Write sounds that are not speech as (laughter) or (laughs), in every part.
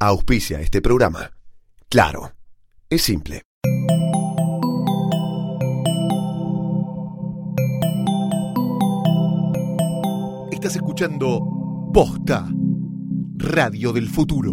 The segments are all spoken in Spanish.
Auspicia este programa. Claro, es simple. Estás escuchando Posta, Radio del Futuro.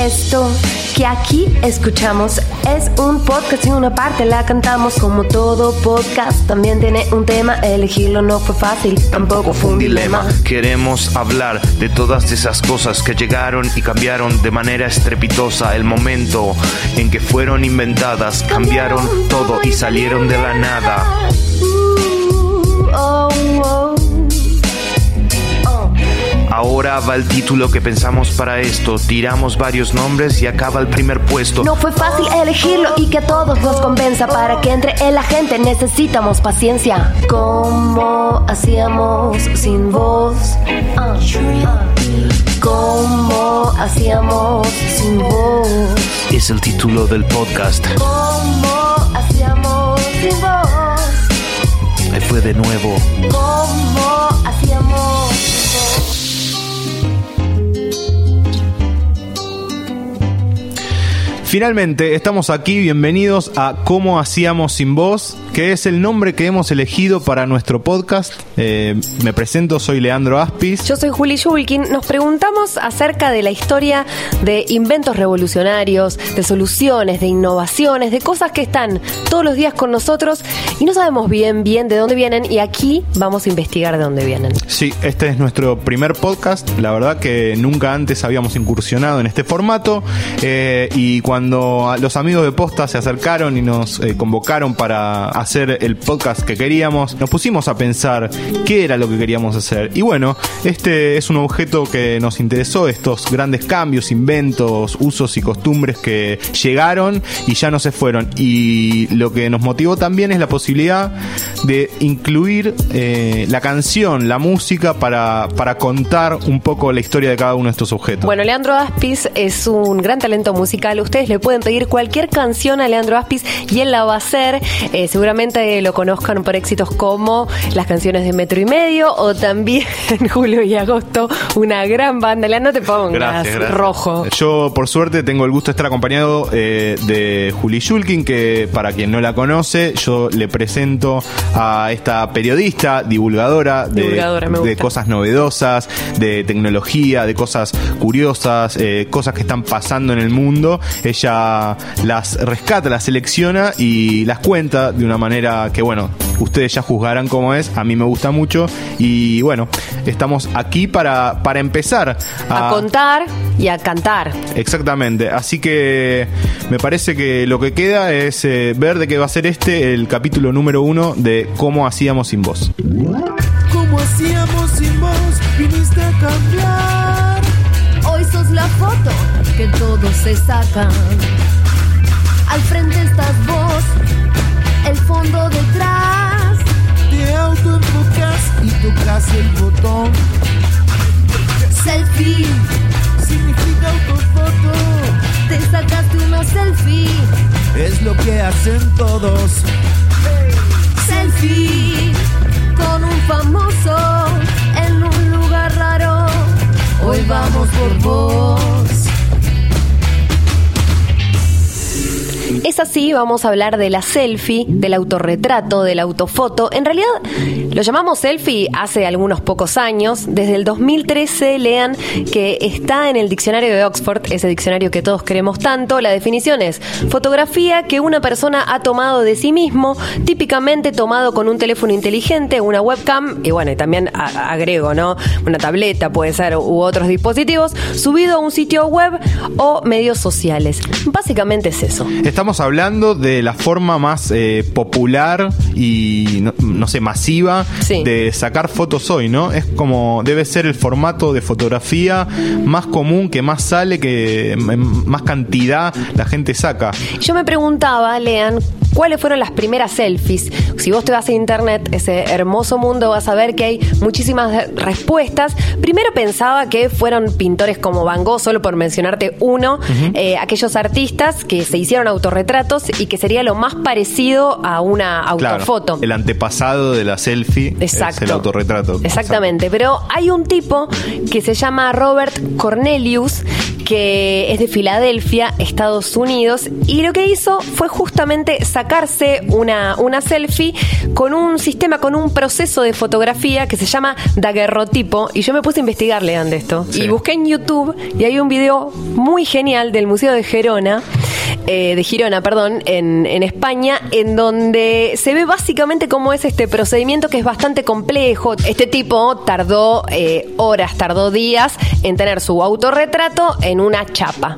Esto que aquí escuchamos es un podcast y una parte la cantamos como todo podcast. También tiene un tema, elegirlo no fue fácil, tampoco fue un dilema. Queremos hablar de todas esas cosas que llegaron y cambiaron de manera estrepitosa el momento en que fueron inventadas, cambiaron todo y salieron de la nada. Uh, oh. Oh. Ahora va el título que pensamos para esto, tiramos varios nombres y acaba el primer puesto. No fue fácil elegirlo y que a todos nos convenza para que entre en la gente necesitamos paciencia. ¿Cómo hacíamos sin voz? Ah, ah. ¿Cómo hacíamos sin voz? Es el título del podcast. ¿Cómo hacíamos sin voz? Ahí fue de nuevo. ¿Cómo Finalmente, estamos aquí, bienvenidos a Cómo Hacíamos Sin Voz, que es el nombre que hemos elegido para nuestro podcast. Eh, me presento, soy Leandro Aspis. Yo soy Juli Shulkin. Nos preguntamos acerca de la historia de inventos revolucionarios, de soluciones, de innovaciones, de cosas que están todos los días con nosotros y no sabemos bien, bien de dónde vienen y aquí vamos a investigar de dónde vienen. Sí, este es nuestro primer podcast. La verdad que nunca antes habíamos incursionado en este formato eh, y cuando los amigos de Posta se acercaron y nos eh, convocaron para hacer el podcast que queríamos, nos pusimos a pensar qué era lo que queríamos hacer. Y bueno, este es un objeto que nos interesó, estos grandes cambios, inventos, usos y costumbres que llegaron y ya no se fueron. Y lo que nos motivó también es la posibilidad de incluir eh, la canción, la música para, para contar un poco la historia de cada uno de estos objetos. Bueno, Leandro Aspis es un gran talento musical. Ustedes le pueden pedir cualquier canción a Leandro Aspis y él la va a hacer. Eh, seguramente lo conozcan por éxitos como las canciones de Metro y Medio o también en (laughs) julio y agosto una gran banda. Leandro, te pongas Gracias, gracias. rojo. Yo, por suerte, tengo el gusto de estar acompañado eh, de Juli Shulkin, que para quien no la conoce, yo le presento a esta periodista, divulgadora, de, Divulgadora, cosas novedosas, de tecnología, de cosas curiosas, eh, cosas que están pasando en el mundo. Ella las rescata, las selecciona y las cuenta de una manera que, bueno, ustedes ya juzgarán cómo es. A mí me gusta mucho. Y bueno, estamos aquí para, para empezar A contar y a cantar. Exactamente, así que me parece que lo que queda es eh, ver de qué va a ser este el capítulo número uno de cómo hacíamos sin voz. ¿Cómo hacíamos sin vos? Viniste a cambiar. Hoy sos la foto que todos se sacan. Al frente estás vos, el fondo detrás. Te autoenfocas y tocas el botón. Selfie, Significa autofoto. te sacaste una selfie. Es lo que hacen todos. Selfie, con un famoso en un lugar raro. Hoy vamos por vos. Es así, vamos a hablar de la selfie, del autorretrato, de la autofoto. En realidad, lo llamamos selfie hace algunos pocos años. Desde el 2013 lean que está en el diccionario de Oxford, ese diccionario que todos queremos tanto. La definición es fotografía que una persona ha tomado de sí mismo, típicamente tomado con un teléfono inteligente, una webcam, y bueno, y también agrego, ¿no? Una tableta puede ser, u otros dispositivos, subido a un sitio web o medios sociales. Básicamente es eso. Estamos hablando de la forma más eh, popular y no, no sé, masiva Sí. de sacar fotos hoy, ¿no? Es como debe ser el formato de fotografía más común, que más sale, que en más cantidad la gente saca. Yo me preguntaba, Lean, cuáles fueron las primeras selfies. Si vos te vas a internet, ese hermoso mundo, vas a ver que hay muchísimas respuestas. Primero pensaba que fueron pintores como Van Gogh, solo por mencionarte uno, eh, aquellos artistas que se hicieron autorretratos y que sería lo más parecido a una Claro, autofoto. el antepasado de la selfie Exacto. es el autorretrato. Exactamente, pero hay un tipo que se llama Robert Cornelius, que es de Filadelfia, Estados Unidos, y lo que hizo fue justamente sacarse una, una selfie con un sistema, con un proceso de fotografía que se llama daguerrotipo, y yo me puse a investigar, lean de esto, Sí. y busqué en YouTube, y hay un video muy genial del Museo de Gerona, eh, de Girona, perdón, en, en España, en donde se ve básicamente cómo es este procedimiento que es bastante complejo. Este tipo tardó eh, horas, tardó días en tener su autorretrato en una chapa.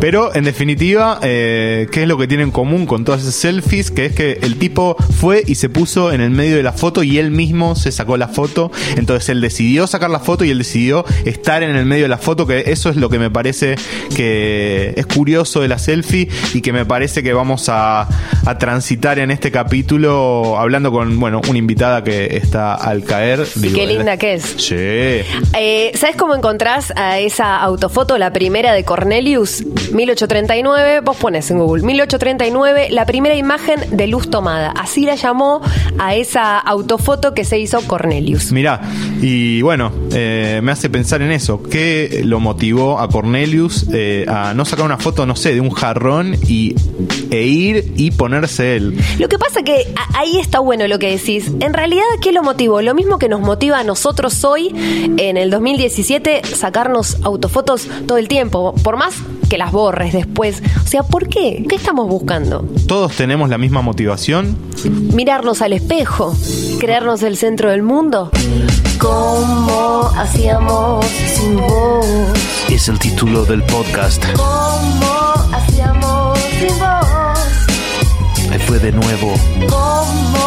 Pero en definitiva, eh, ¿qué es lo que tiene en común con todas esas selfies? Que es que el tipo fue y se puso en el medio de la foto y él mismo se sacó la foto. Entonces él decidió sacar la foto y él decidió estar en el medio de la foto, que eso es lo que me parece que es curioso de la selfie y que me parece que vamos a, a transitar en este capítulo hablando con, bueno, una invitada que está al caer. Qué linda que es. Sí. Eh, ¿Sabes cómo encontrás a esa autofoto, la primera de Cornelius? 1839, vos pones en Google, 1839, la primera imagen de luz tomada. Así la llamó a esa autofoto que se hizo Cornelius. Mirá, y bueno, eh, me hace pensar en eso. ¿Qué lo motivó a Cornelius eh, a no sacar una foto, no sé, de un jarrón y, e ir y ponerse él? Lo que pasa que a- ahí está bueno lo que decís. En realidad, ¿qué lo motivó? Lo mismo que nos motiva a nosotros hoy, en el 2017, sacarnos autofotos todo el tiempo. Por más que las borres después. O sea, ¿por qué? ¿Qué estamos buscando? ¿Todos tenemos la misma motivación? Mirarnos al espejo, creernos el centro del mundo. ¿Cómo hacíamos sin vos? Es el título del podcast. ¿Cómo sin? Ahí fue de nuevo. ¿Cómo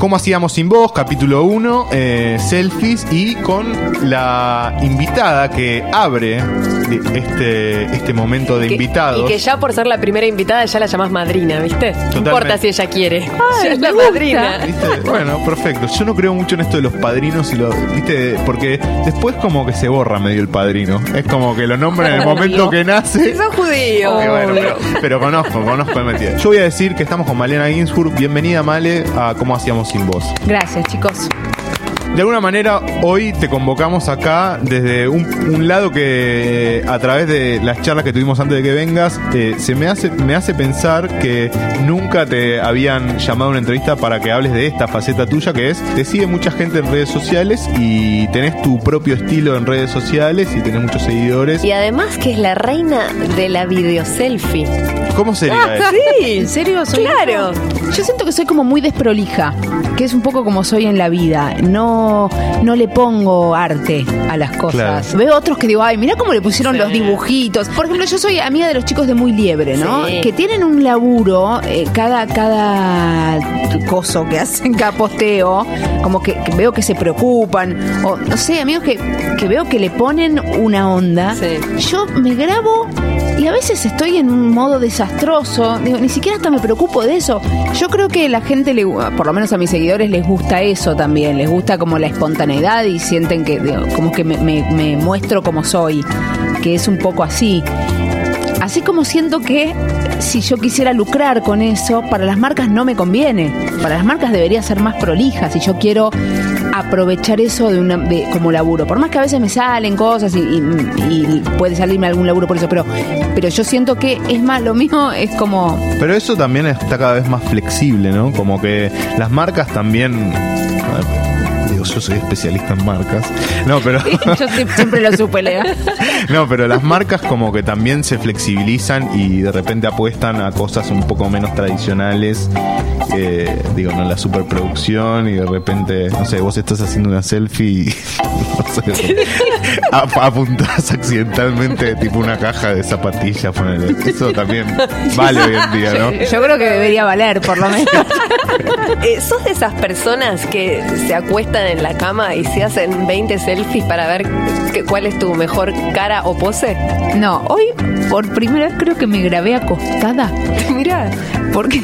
¿Cómo hacíamos sin vos? Capítulo 1, eh, selfies y con la invitada que abre este, este momento de Que- invitados. Y que ya por ser la primera invitada ya la llamás madrina, ¿viste? No importa si ella quiere. ya (laughs) es la gusta. madrina. ¿Viste? Bueno, perfecto. Yo no creo mucho en esto de los padrinos y lo, ¿viste? Porque después como que se borra medio el padrino. Es como que lo nombran en el (laughs) momento que nace. Sos judío. Ok, bueno, pero, pero conozco, conozco el metido. Yo voy a decir que estamos con Malena Ginsburg. Bienvenida, Male, a Cómo Hacíamos Sin Voz. Gracias, chicos. De alguna manera, hoy te convocamos acá desde un, un lado que a través de las charlas que tuvimos antes de que vengas, eh, se me hace, me hace pensar que nunca te habían llamado a una entrevista para que hables de esta faceta tuya, que es, te sigue mucha gente en redes sociales y tenés tu propio estilo en redes sociales y tenés muchos seguidores. Y además que es la reina de la videoselfie. ¿Cómo sería eso? Sí, ¿En serio? Soy Claro. Yo siento que soy como muy desprolija, que es un poco como soy en la vida. No, no le pongo arte a las cosas. Claro. Veo otros que digo, ay, mira cómo le pusieron Sí. los dibujitos. Por ejemplo, yo soy amiga de los chicos de Muy Liebre, ¿no? Sí. Que tienen un laburo, eh, cada, cada coso que (laughs) hacen, cada posteo, como que, que veo que se preocupan. O no sé, amigos que, que veo que le ponen una onda. Sí. Yo me grabo y a veces estoy en un modo desastroso. Digo, ni siquiera hasta me preocupo de eso. Yo creo que la gente, le, por lo menos a mis seguidores, les gusta eso también. Les gusta como la espontaneidad y sienten que digo, como que me, me- me muestro como soy, que es un poco así. Así como siento que si yo quisiera lucrar con eso, para las marcas no me conviene. Para las marcas debería ser más prolija si yo quiero aprovechar eso de una de- como laburo. Por más que a veces me salen cosas y, y- y puede salirme algún laburo por eso, pero, pero yo siento que es más lo mío, es como Pero eso también está cada vez más flexible, ¿no? Como que las marcas también... Yo soy especialista en marcas. No, pero... (laughs) yo siempre, lo supe, Lea. (laughs) No, pero las marcas como que también se flexibilizan y de repente apuestan a cosas un poco menos tradicionales. eh, digo, no la superproducción y de repente, no sé, vos estás haciendo una selfie y (laughs) no sé, ap- apuntás accidentalmente tipo una caja de zapatillas. ponele. Eso también vale hoy en día, ¿no? Yo creo que debería valer, por lo menos. Eh, ¿Sos de esas personas que se acuestan en en la cama y se hacen 20 selfies para ver que- cuál es tu mejor cara o pose? No, hoy por primera vez creo que me grabé acostada. (laughs) Mira, Porque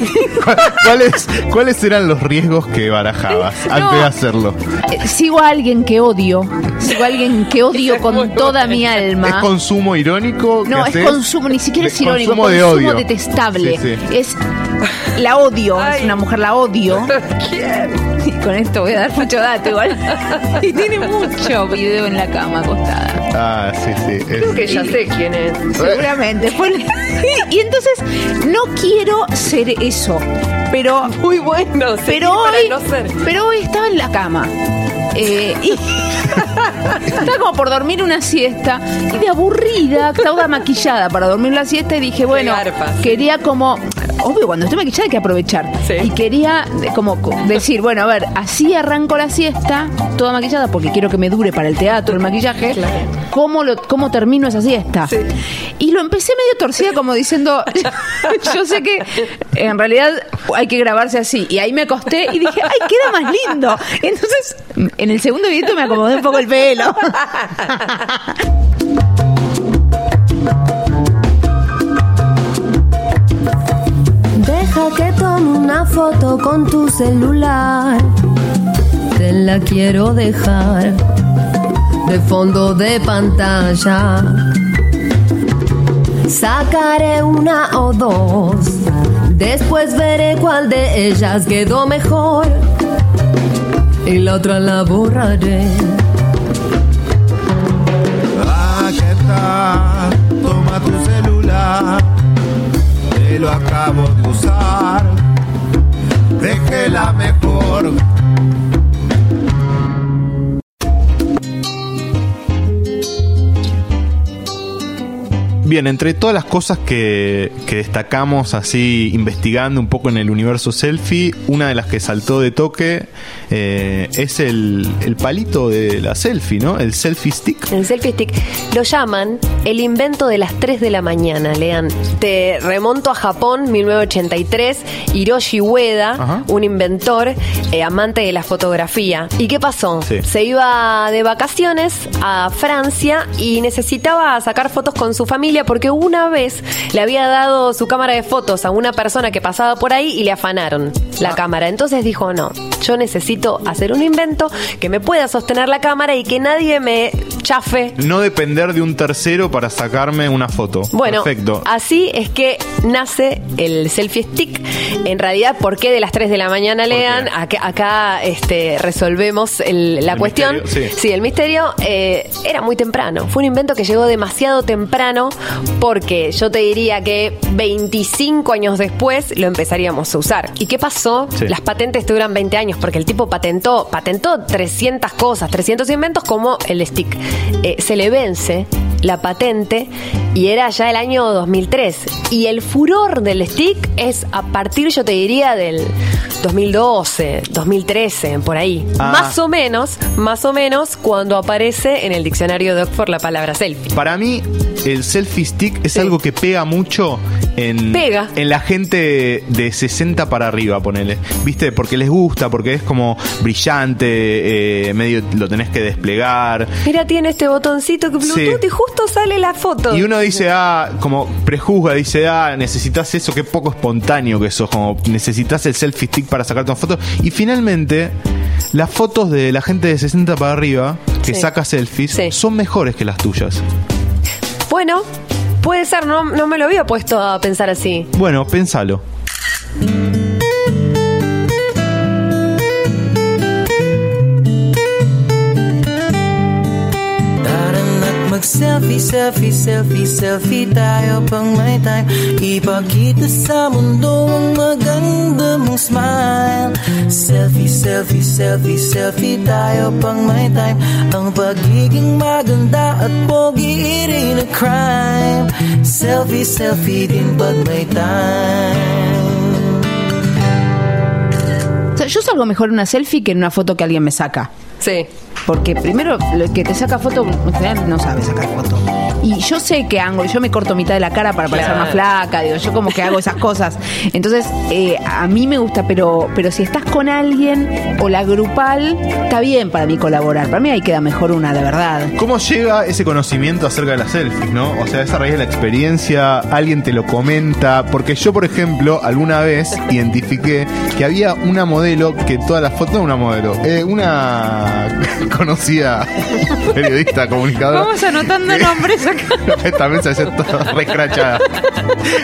¿Cuáles, ¿Cuáles eran los riesgos que barajabas (laughs) antes de hacerlo? eh, sigo a alguien que odio. Sigo a alguien que odio (laughs) con toda mi alma. ¿Es consumo irónico? que No, es haces? consumo, ni siquiera es irónico, consumo consumo, de odio. detestable. Sí, sí. Es la odio, es una mujer la odio. ¿quién? Y con esto voy a dar mucho dato igual. (laughs) y tiene mucho video en la cama acostada. Ah, sí, sí. es- Creo que ya sé quién es. Seguramente. Fue- (laughs) y entonces no quiero ser eso. Pero Muy bueno, sí, pero hoy, no ser. pero hoy estaba en la cama. Eh, y (laughs) estaba como por dormir una siesta y de aburrida, estaba maquillada para dormir la siesta y dije, bueno, garpa, sí. quería como, obvio, cuando estoy maquillada hay que aprovechar. Sí. Y quería como co- decir, bueno, a ver, así arranco la siesta, toda maquillada, porque quiero que me dure para el teatro, el maquillaje. Claro. ¿Cómo, lo, ¿Cómo termino esa siesta? Sí. Y lo empecé medio torcida como diciendo, (laughs) yo sé que en realidad hay que grabarse así. Y ahí me acosté y dije, ay, queda más lindo. Entonces, en el segundo video me acomodé un poco el pelo. Deja que tome una foto con tu celular. Te la quiero dejar de fondo de pantalla. Sacaré una o dos. Después veré cuál de ellas quedó mejor. Y la otra la borraré. Bien, entre todas las cosas que, que destacamos así investigando un poco en el universo selfie, una de las que saltó de toque eh, es el, el palito de la selfie, ¿no? El selfie stick. El selfie stick lo llaman el invento de las 3 de la mañana, lean. Te remonto a Japón, 1983, Hiroshi Ueda, Ajá. un inventor, eh, amante de la fotografía. ¿Y qué pasó? Sí. Se iba de vacaciones a Francia y necesitaba sacar fotos con su familia porque una vez le había dado su cámara de fotos a una persona que pasaba por ahí y le afanaron la cámara. Entonces dijo, no, yo necesito hacer un invento que me pueda sostener la cámara y que nadie me chafe No depender de un tercero para sacarme una foto. bueno, Perfecto. así es que nace el selfie stick. En realidad, ¿por qué de las 3 de la mañana ¿Por lean? Acá, acá, este, resolvemos el- la El cuestión. misterio, sí. el misterio eh, era muy temprano. Fue un invento que llegó demasiado temprano porque yo te diría que 25 años después lo empezaríamos a usar. ¿Y qué pasó? Sí. Las patentes te duran 20 años porque el tipo patentó, patentó 300 cosas, 300 inventos como el stick. Eh, se le vence la patente y era ya el año 2003. Y el furor del stick es a partir, yo te diría, del 2012, 2013, por ahí. Ah. Más o menos, más o menos cuando aparece en el diccionario de Oxford la palabra selfie. Para mí, el selfie stick es Sí. algo que pega mucho en, Pega. en la gente de 60 para arriba, ponele. ¿Viste? Porque les gusta, porque es como brillante, eh, medio lo tenés que desplegar. Mira, tiene este botoncito que Bluetooth Sí. y justo sale la foto. Y uno dice, ah, como prejuzga, dice, ah, necesitas eso, qué poco espontáneo que sos, como necesitas el selfie stick para sacarte una foto. Y finalmente, las fotos de la gente de 60 para arriba, que Sí. saca selfies, Sí. son mejores que las tuyas. Bueno, puede ser, no, no me lo había puesto a pensar así. Bueno, pensalo. Mag-selfie, selfie, selfie, selfie tayo pang may time. Ipakita sa mundo ang maganda mong smile. Selfie, selfie, selfie, selfie tayo pang may time. Ang pagiging maganda at pogi rin a crime. Selfie, selfie din pag may time. O sea, yo salgo mejor en una selfie que en una foto que alguien me saca. Sí. Porque primero el que te saca foto en general no sabe sacar foto. Y yo sé qué ángulo, yo me corto mitad de la cara para parecer más flaca, digo, yo como que hago esas cosas. Entonces, eh, a mí me gusta, pero, pero si estás con alguien o la grupal, está bien para mí colaborar. Para mí ahí queda mejor una, de verdad. ¿Cómo llega ese conocimiento acerca de las selfies, no? O sea, esa raíz de la experiencia, alguien te lo comenta. Porque yo, por ejemplo, alguna vez identifiqué que había una modelo que todas las fotos, no una modelo, eh, una conocida periodista, comunicadora. Vamos anotando nombres acá. Esta mesa ya está recrachada.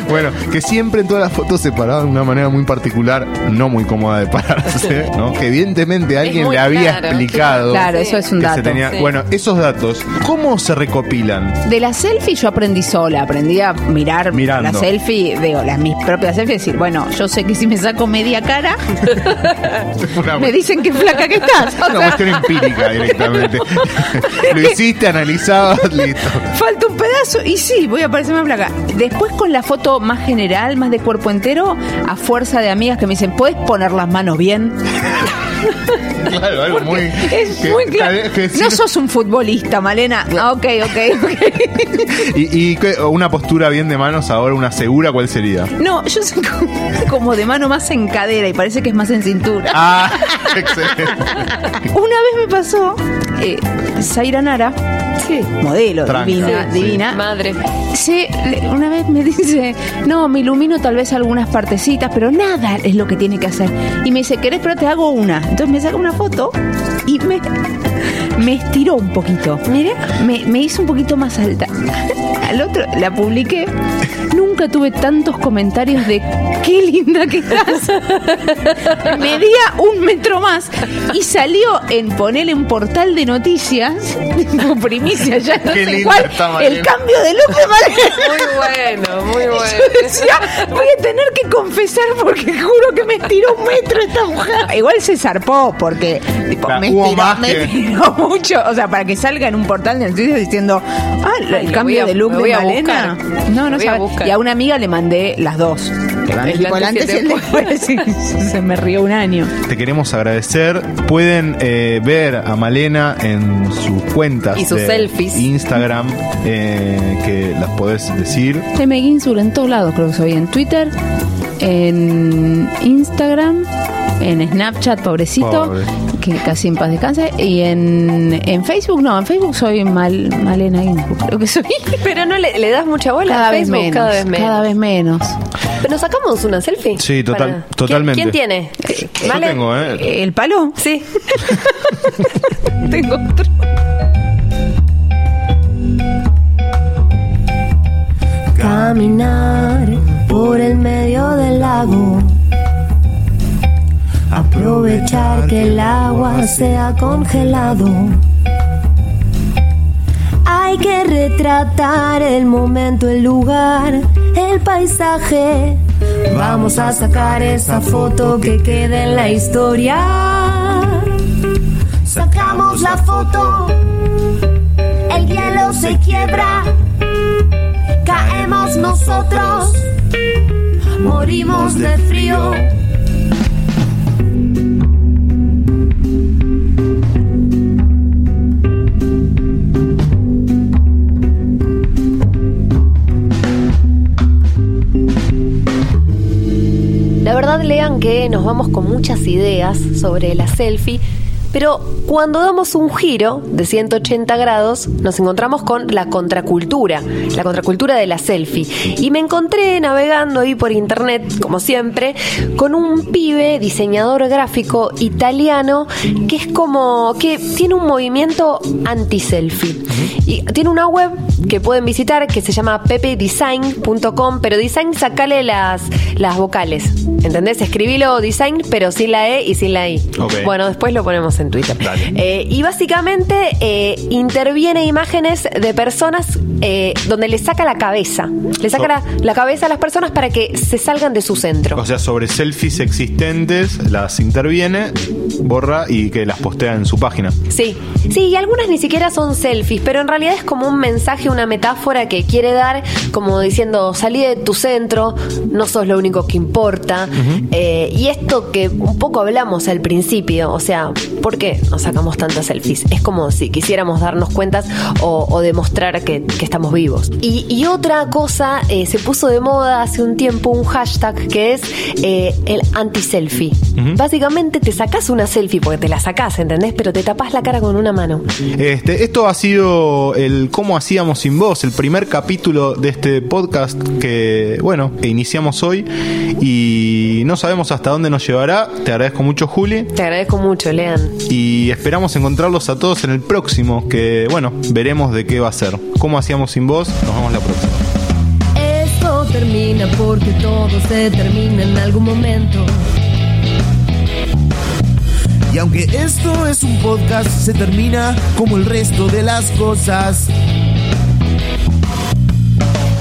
Bueno, que siempre en todas las fotos se paraba de una manera muy particular, no muy cómoda de pararse, ¿no? Que evidentemente alguien le había claro, explicado. Claro, eso es un que se dato. tenía- Sí. Bueno, esos datos, ¿cómo se recopilan? De la selfie yo aprendí sola, aprendí a mirar Mirando. la selfie, digo, las mis propias selfies, decir, bueno, yo sé que si me saco media cara, (laughs) me dicen que flaca que estás. O una cuestión empírica directamente. (laughs) Lo hiciste, analizabas, listo. falta un pedazo y sí, voy a parecer más flaca. Después con la foto más general, más de cuerpo entero, a fuerza de amigas que me dicen, ¿puedes poner las manos bien? (laughs) Claro, algo muy. Es que- muy claro. que decir- No sos un futbolista, Malena. Ah, ok, ok, ok. (laughs) y, una postura bien de manos ahora, una segura, ¿cuál sería? No, yo soy como, (laughs) como de mano más en cadera y parece que es más en cintura. Ah, excelente. Una vez me pasó, eh, Zaira Nara, modelo, Tranca, divina, sí. divina. Madre. Sí, una vez me (laughs) dice, no, me ilumino tal vez algunas partecitas, pero nada es lo que tiene que hacer. Y me dice, ¿querés? Pero te hago una. Entonces me saca una foto y me, me estiró un poquito. Mire, me, me hizo un poquito más alta. Al otro la publiqué. Nunca tuve tantos comentarios de qué linda que estás. Medía un metro más y salió en ponerle un portal de noticias, tipo primicia ya, no Qué sé linda cuál, está el cambio de look de. Muy bueno, muy bueno. Yo decía, voy a tener que confesar porque juro que me estiró un metro esta mujer. Igual se zarpó porque tipo, Claro, me, hubo estiró, más me que- estiró (laughs) mucho. O sea, para que salga en un portal de noticias diciendo, ah, el Ay, cambio a- de look lo de Malena. buscar. No, no voy a sabe. buscar. Y a una amiga le mandé las dos. El antes y el después. Sí, (laughs) se me rió un año. Te queremos agradecer. Pueden eh, ver a Malena en sus cuentas Y sus de selfies. Instagram, eh, que las podés decir. M. Ginsur en todos lados, creo que soy. En Twitter, en Instagram, en Snapchat, pobrecito, Pobre. que casi en paz descanse. Y en, en Facebook, no, en Facebook soy Mal, Malena Ginsur, creo que soy. (laughs) Pero no le, le das mucha bola Cada a vez, Facebook, menos, cada vez menos. cada vez menos. ¿Pero nos sacamos una selfie? Sí, total- Para- ¿Quién- totalmente. ¿Quién, tiene? Yo ¿Vale? tengo, ¿eh? ¿El palo? Sí. (laughs) Tengo otro. Caminar por el medio del lago. Aprovechar que el agua se ha congelado. Hay que retratar el momento, el lugar, el paisaje. Vamos a sacar esa foto que queda en la historia. Sacamos la foto, el hielo se quiebra caemos nosotros, morimos de frío. Lean que nos vamos con muchas ideas sobre la selfie, pero cuando damos un giro de 180 grados, nos encontramos con la contracultura, la contracultura de la selfie. Y me encontré navegando ahí por internet, como siempre, con un pibe diseñador gráfico italiano que es como que tiene un movimiento anti-selfie. Y tiene una web que pueden visitar que se llama pepedesign.com, pero design sacale las, las vocales. ¿Entendés? Escribilo design, pero sin la E y sin la I. Bueno, después lo ponemos en Twitter. Dale. Eh, y básicamente eh, interviene imágenes de personas eh, donde le saca la cabeza. Le saca So- la, la cabeza a las personas para que se salgan de su centro. O sea, sobre selfies existentes, las interviene, borra y que las postea en su página. Sí, sí, y algunas ni siquiera son selfies, pero en realidad es como un mensaje, una metáfora que quiere dar, como diciendo, salí de tu centro, no sos lo único que importa. Y esto que un poco hablamos al principio, o sea, ¿por qué nos sacamos tantas selfies. Es como si quisiéramos darnos cuentas o, o demostrar que, que estamos vivos. Y, y otra cosa, eh, se puso de moda hace un tiempo un hashtag que es eh, el anti-selfie. Básicamente te sacás una selfie porque te la sacás, ¿entendés? Pero te tapás la cara con una mano. Este, esto ha sido el cómo hacíamos sin voz, el primer capítulo de este podcast que, bueno, que iniciamos hoy y no sabemos hasta dónde nos llevará. Te agradezco mucho, Juli, Te agradezco mucho, Lean. Y esperamos encontrarlos a todos en el próximo, que, bueno, veremos de qué va a ser. ¿Cómo hacíamos sin voz? Nos vemos la próxima. Esto termina porque todo se termina en algún momento. Y aunque esto es un podcast, se termina como el resto de las cosas.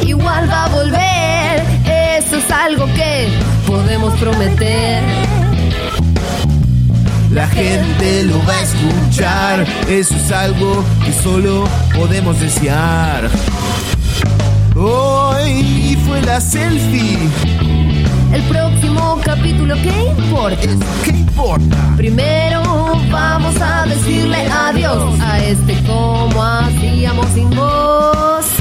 Igual va a volver, eso es algo que podemos prometer. La gente lo va a escuchar, eso es algo que solo podemos desear. Hoy fue la selfie. El próximo capítulo, ¿qué importa? ¿Qué importa? Primero vamos a decirle adiós a este como hacíamos sin voz.